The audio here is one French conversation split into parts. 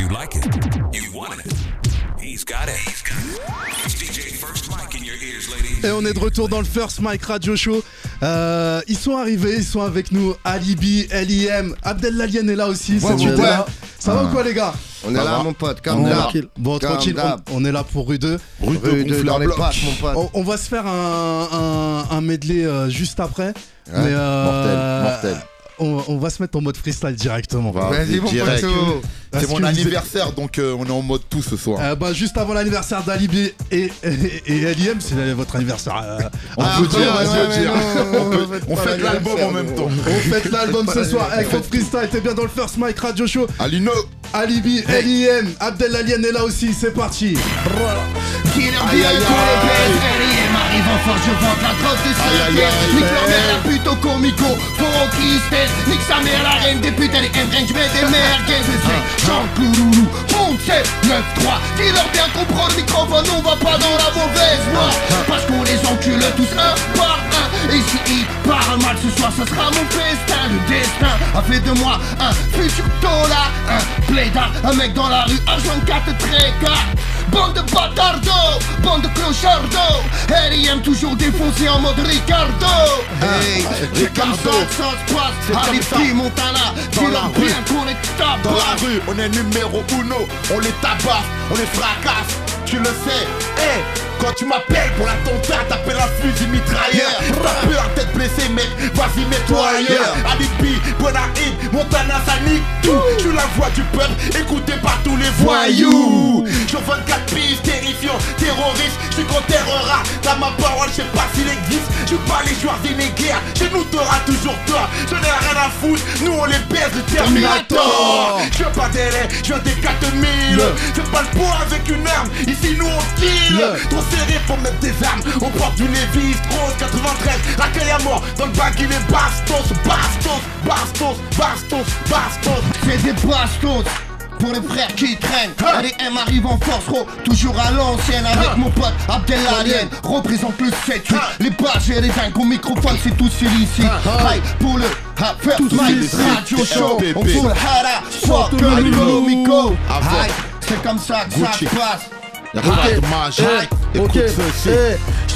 You like it. You want it. He's got it. He's got it. It's DJ First Mike in your ears, ladies. Et on est de retour dans le First Mike Radio Show. Euh, ils sont arrivés, ils sont avec nous. Alibi, LIM, Abdel Lalien est là aussi. Ouais, ouais. Ça va ou quoi les gars? On est là, va mon pote, comme On est d'hab. tranquille. Bon, tranquille, on, on est là pour rue 2. Rue de- dans les pattes, mon pote. On, on va se faire un, un, un medley euh, juste après. mais euh, mortel, mortel. On, on va se mettre en mode freestyle directement. Vas-y, mon direct. C'est mon anniversaire, donc euh, on est en mode tout ce soir. Euh, bah, juste avant l'anniversaire d'Alibi et, et, et LIM, c'est votre anniversaire. euh, on Ah, peut ouais, dire, on peut dire. On peut- on fait l'album en même temps. On fête l'album ce soir avec votre freestyle, t'es bien dans le First Mike Radio Show. Alino, Alibi, LIM, Abdel Alien est là aussi, c'est parti. Killer tous les R.I.M. arrive en force, je vante la drogue de aïe. Nique leur mère la pute au comico Foro qui stèle Nique sa mère la reine des putes Elle est M-Range je mets des merguez Je sais Jean Clouloulou Monte 7 9 3 Dis-leur bien qu'on prend le microphone On va pas dans la mauvaise voie Parce qu'on les encule tous un par un si ils parlent mal ce soir Ça sera mon festin. Le destin a fait de moi un futur tola. Un plaidard Un mec dans la rue H24 très car Bande de bâtardos, bande de clochardos. R.I.M. toujours défoncé en mode Ricardo. Hey, c'est comme ça que ça se passe. Puis Montana Dans Dis-leur la rue. bien qu'on est dans la rue, on est numéro uno, on les tabasse, on les fracasse, tu le sais. Eh, quand tu m'appelles pour l'attentat, t'appelles un fusil mitrailleur. T'as peur d'être blessé, mec, vas-y, mets-toi ailleurs. Alibi, Bonaïd, Montana, ça nique tout. Suis la voix du peuple, écoutée par tous les voyous. Je 24 pistes, terroriste, je suis contre terrora. Dans ma parole, je sais pas s'il existe. Je suis pas les joueurs d'inéguerre, chez nous t'auras toujours tort. Je n'ai rien à foutre, nous on les baise de Terminator. Je veux pas délai, je veux des 4000. C'est pas le poids avec une arme, ici nous on kill. Trop serré pour mettre des armes, on porte du Levis, Rose 93. Raquel à mort, dans le bac il est bastos, bastos, bastos, bastos, bastos. C'est des bastos pour les frères qui traînent. R.I.M. arrive en force, gros, toujours à l'ancienne Avec mon pote Abdel Alien, représente le 7-8 Les bases et les dingues au microphone, c'est tous ici. Aïe, pour le ha, First Mike ici. Radio Show. On fout le hara, fuck le le. Aïe, c'est comme ça que ça passe. Y'a pas de magie. Écoute ok, ceci.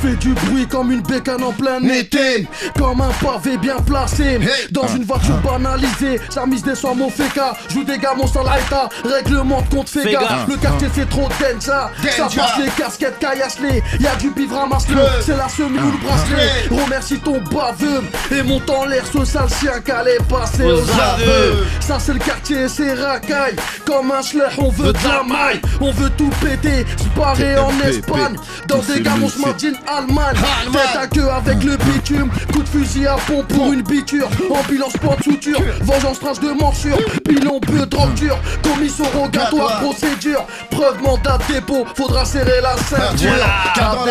Fais du bruit comme une bécane en plein été. Comme un pavé bien placé. Dans une voiture banalisée. Sa mise descend mon féca Joue des gamons sans laïta. Règlement de compte gaffe. Le quartier c'est trop dense Ça. Passe les casquettes caillasse-les Y'a du bif ramasse-le C'est la semi ou le bracelet. Remercie ton baveux. Et monte en l'air ce sale chien qu'allait passer aux aveux. Ça c'est le quartier c'est racaille. Comme un schlech on veut de la maille. On veut tout péter. Se barrer en. Espagne. Dans des lycées. Martin Allemagne. Tête à queue avec le bitume. Coup de fusil à fond pour une biture. Ambulance point de suture Vengeance tranche de morsure. Pilon peu drogue dure. Commission rogatoire procédure. Preuve mandat dépôt. Faudra serrer la ceinture. Car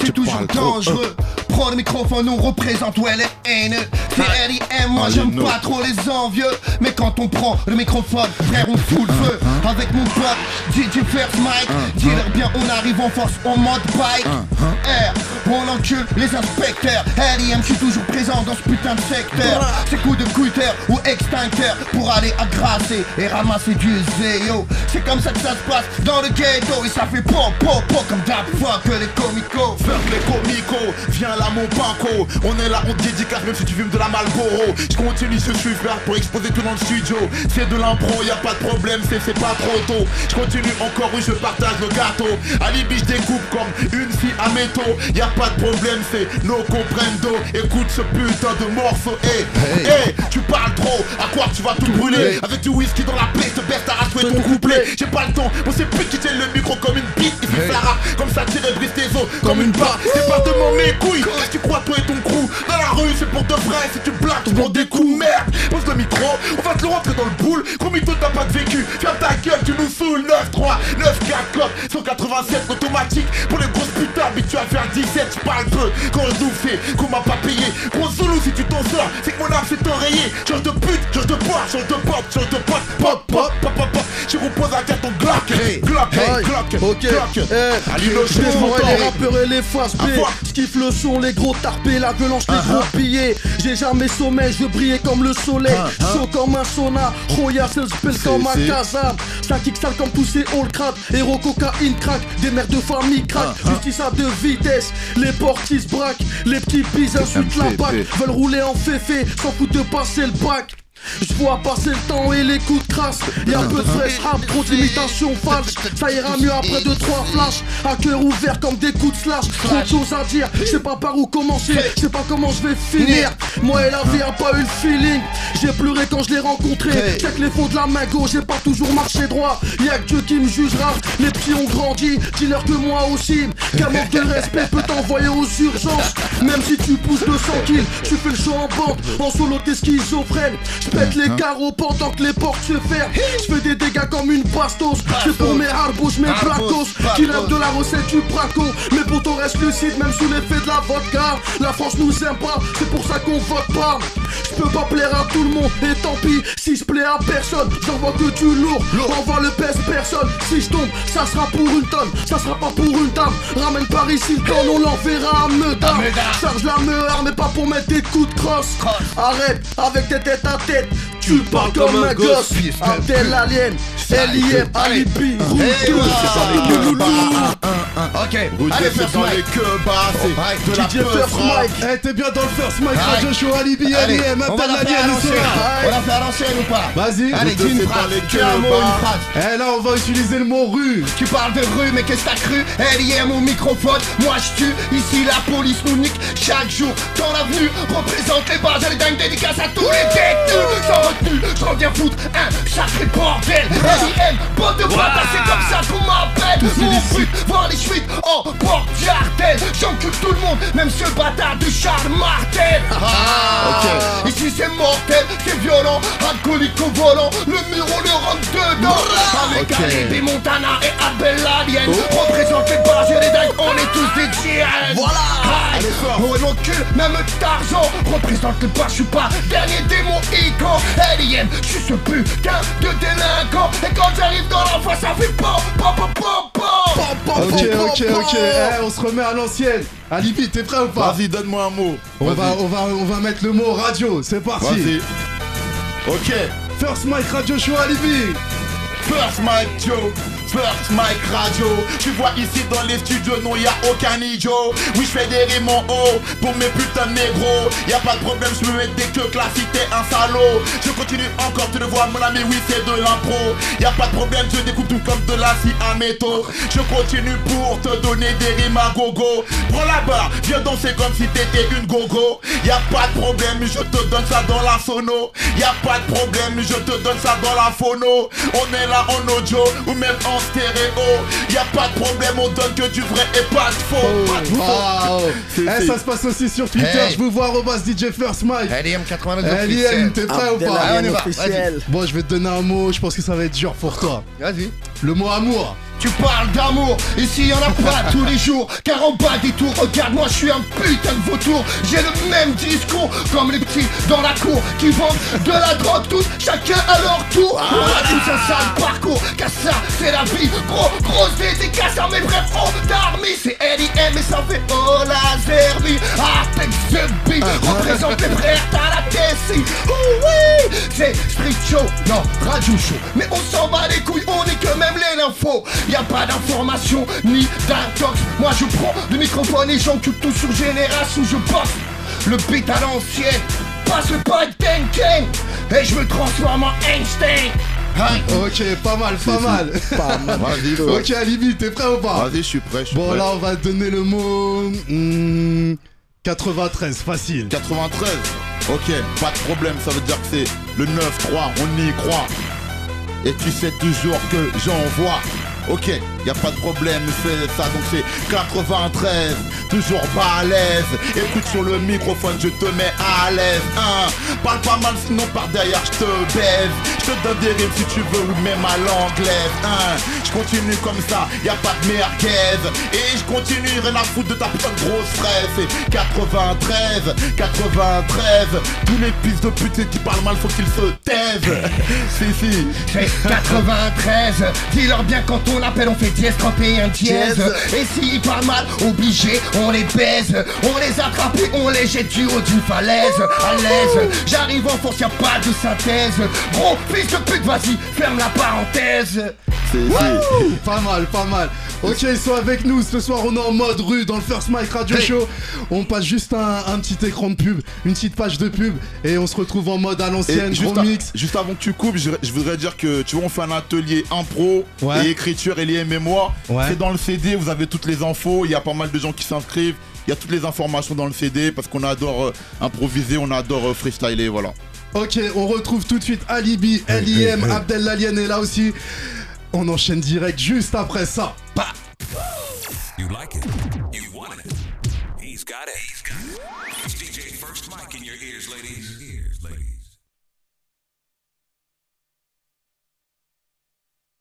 c'est toujours dangereux. Prends le microphone, on représente ouais les haineux. C'est R.I.M. moi Ah, j'aime pas trop les envieux. Mais quand on prend le microphone, frère, on fout le feu. Avec mon pote DJ First Mike, dis-leur bien, on arrive en force en mode bike. R, on encule les inspecteurs. R.I.M. je suis toujours présent dans ce putain de secteur. C'est coup de cutter ou extincteur pour aller agrasser et ramasser du zéo. C'est comme ça que ça se passe dans le ghetto et ça fait pop pop pop comme d'hab fuck les comicos. Fuck les comicos, viens là mon banco On est là, on te dédicace même si tu fumes de la Malboro. Je continue ce frère pour exposer tout dans le studio. C'est de l'impro, y a pas de problème, c'est c'est pas trop tôt. Je continue encore, oui je partage le gâteau. Alibi je découpe comme une fille à métaux. Y a pas de problème, c'est no comprendo Écoute ce putain de morceau, hey, hey, tu parles trop, à quoi tu vas tout brûler? Avec du whisky dans la plaie, te baisse, t'as rassoué ton couplet. J'ai pas le temps, on sait plus qui tient le micro comme une bite. Il fait ça rap, comme ça tirer brise tes os Comme une barre, c'est pas de mes couilles Tu crois toi et ton crew Dans la rue c'est pour de vrai, si tu blagues tu prends des coups Merde, pose le micro, on va te le rentrer dans le boule. Gros mytho t'as pas de vécu, ferme ta gueule tu nous saoules 9-3, 9-4 clope 187 automatique. Pour les grosses putains habitués à faire 17 je parle peu Quand je nous fais qu'on m'a pas payé. Gros solo si tu t'en sors, c'est que mon âme s'est enrayée. Change de pute, change de pote, change de pop, change de pote Pop, pop, Glock Glock. Ok, eh, Ali le les rappeurs et les faces B À fond. Je kiffe le son, les gros tarpés, la violence, les gros billets J'ai jamais sommeil, je brillais comme le soleil. Chaud comme un sauna, Roya c'est le spell comme un Kazam Ça kick sale comme tous ces all crack Héros cocaïne crack, des mères de famille crack Justice à deux vitesses, les portis braquent. Les petits bis insultent la bac Veulent rouler en féfé, sans foutre de passer le bac je vois passer le temps et les coups de crasse Y'a peu de fresh rap, trop d'imitations falses Ça ira mieux après deux trois flashs. À cœur ouvert comme des coups de slash. Trop de choses à dire, je sais pas par où commencer. Je sais pas comment je vais finir. Moi et la vie a pas eu le feeling. J'ai pleuré quand je l'ai rencontré. Check les fonds de la main gauche, j'ai pas toujours marché droit. Y'a que Dieu qui me jugera. Les petits ont grandi, dis-leur que moi aussi. Qu'un manque de respect peut t'envoyer aux urgences. Même si tu pousses 200 kills, tu fais le show en bande. En solo t'es schizophrène Je pète les carreaux pendant que les portes se ferment. Je fais des dégâts comme une bastos. C'est pour mes harbouches, mes placos Qui rêvent de la recette du braco. Mes potos restent lucides même sous l'effet de la vodka La France nous aime pas, c'est pour ça qu'on vote pas. Je peux pas plaire à tout le monde Et tant pis. Si je plais à personne J'envoie que du lourd, envoie le pèse personne. Si je tombe, ça sera pour une tonne. Ça sera pas pour une dame. Ramène par ici le on l'enverra à Meudam Charge la meur mais pas pour mettre des coups de crosse. Arrête avec tes têtes à tête Tu parles comme un gosse Abdel Alien, LIM, Alibi. Ok, allez, c'est first mic. bas, c'est de la DJ peur, First. Mike Eh, t'es bien dans le First Allez. Radio Show, Alibi, la faire à Alien. On va faire à l'ancienne ou pas? Vas-y. Allez, dis une phrase. Tu un mot, bah. une phrase. Eh là, on va utiliser le mot rue. Tu parles de rue, mais qu'est-ce que t'as cru? LIM au microphone, moi je tue Ici la police nous nique chaque jour Dans l'avenue, représente les bases Elle dingue, dédicace à tous les détenus Sans retenue, je reviens foutre un sacré bordel. LIM, bande de bâtards, c'est comme ça qu'on m'appelle Mon but, voir les fuites en porte jardel J'encule tout le monde, même ce bâtard de Charles Martel. Ah, Ici c'est mortel, c'est violent Alcoolique au volant, le mur on le rentre dedans. Avec Ok. Alibi, Montana et Abel Alien cul, même Tarzan Représente les barges, je suis pas dernier démon icon LIM, je suis ce putain de délinquant Et quand j'arrive dans la voie, ça fait pom pom pom pom pom Ok, ok, ok. Eh, on se remet à l'ancienne. Alibi, t'es prêt ou pas Vas-y, donne-moi un mot. on va, on, va, on va mettre le mot radio. C'est parti. Vas-y. Ok. First Mike Radio Show, Alibi. First Mike Joe, First Mike Radio. Tu vois ici dans les studios, non, y a aucun idiot. Oui, je fais des rimes en haut pour mes putains de négros. Y a pas de problème, je me mets des queues classiques, t'es un salaud. Je continue encore, tu le vois, mon ami, oui, c'est de l'impro. Y a pas de problème, je découpe tout comme de la scie à métaux. Je continue pour te donner des rimes à gogo. Prends la barre, viens danser comme si t'étais une gogo. Y a pas de problème, je te donne ça dans la sono. Y a pas de problème, je te donne ça dans la phono. On est là en audio ou même en stéréo. Y a pas de problème, on donne que du vrai et pas de faux. Pas de faux. Waouh. C'est- Eh, ça se passe aussi sur Twitter. Hey. Je vous vois, Robas DJ First Mike. LIM 89 Eh, Liam, t'es prêt ou pas? Alien on y va, officiel Bon, je vais te donner un mot. Je pense que ça va être dur pour toi. Vas-y Le mot amour. Tu parles d'amour, ici y en a pas tous les jours. Car en bas des tours, regarde-moi, je suis un putain de vautour. J'ai le même discours comme les petits dans la cour Qui vendent de la drogue tous, chacun à leur tour. On a tous un sale parcours, car ça c'est la vie. Gros, grosse dédicace à mes vrais fronts d'armée. C'est L.I.M et ça fait oh la zerbi Artex the beat, représente les frères t'as la Tessie. Oh oui, c'est street show, non, radio show. Mais on s'en bat les couilles, l'info y a pas d'information ni d'intox Moi je prends le microphone et j'encule tout sur génération Je bosse le beat à l'ancienne Passe le pas Ten Ken Et je me transforme en Einstein Hein? Ok, pas mal, pas mal. Vas-y, fais. ok, Alibi, t'es prêt ou pas? Vas-y, je suis prêt, je suis Bon, prêt. là, on va donner le mot. hmm, 93, facile. 93 Ok, pas de problème, ça veut dire que c'est le 9-3, on y croit. Et tu sais toujours que j'envoie. Ok, y a pas de problème, c'est ça, donc c'est 93, toujours pas à l'aise. Écoute sur le microphone, je te mets à l'aise. Hein. Parle pas mal, sinon par derrière je te baise. Je te donne des rimes si tu veux, ou même à l'anglaise. Hein. Je continue comme ça, y a pas de merguez. Et je continue, rien à foutre de ta putain de grosse fraise. C'est 93, 93. Tous les pistes de pute qui parlent mal, faut qu'ils se taisent. si, si. C'est 93 Dis-leur bien quand on appelle on fait dièse 31 dièse. Et s'ils parlent mal, obligé, on les baise. On les attrape et on les jette du haut d'une falaise. À l'aise, j'arrive en force, y'a pas de synthèse. Gros fils de pute, vas-y, ferme la parenthèse. Pas mal, pas mal. Ok, ils sont avec nous. Ce soir, on est en mode rue dans le First Mike Radio Show. On passe juste un, un petit écran de pub, une petite page de pub, et on se retrouve en mode à l'ancienne, juste, gros mix. juste avant que tu coupes, je, je voudrais dire que tu vois, on fait un atelier impro Ouais. et écriture et lié mémoire. Ouais. C'est dans le CD, vous avez toutes les infos, il y a pas mal de gens qui s'inscrivent, il y a toutes les informations dans le CD parce qu'on adore euh, improviser, on adore euh, freestyler, voilà. Ok, on retrouve tout de suite Alibi, LIM, Abdel Lalien est là aussi. On enchaîne direct juste après ça. Bah. You like it. You want it. He's got it.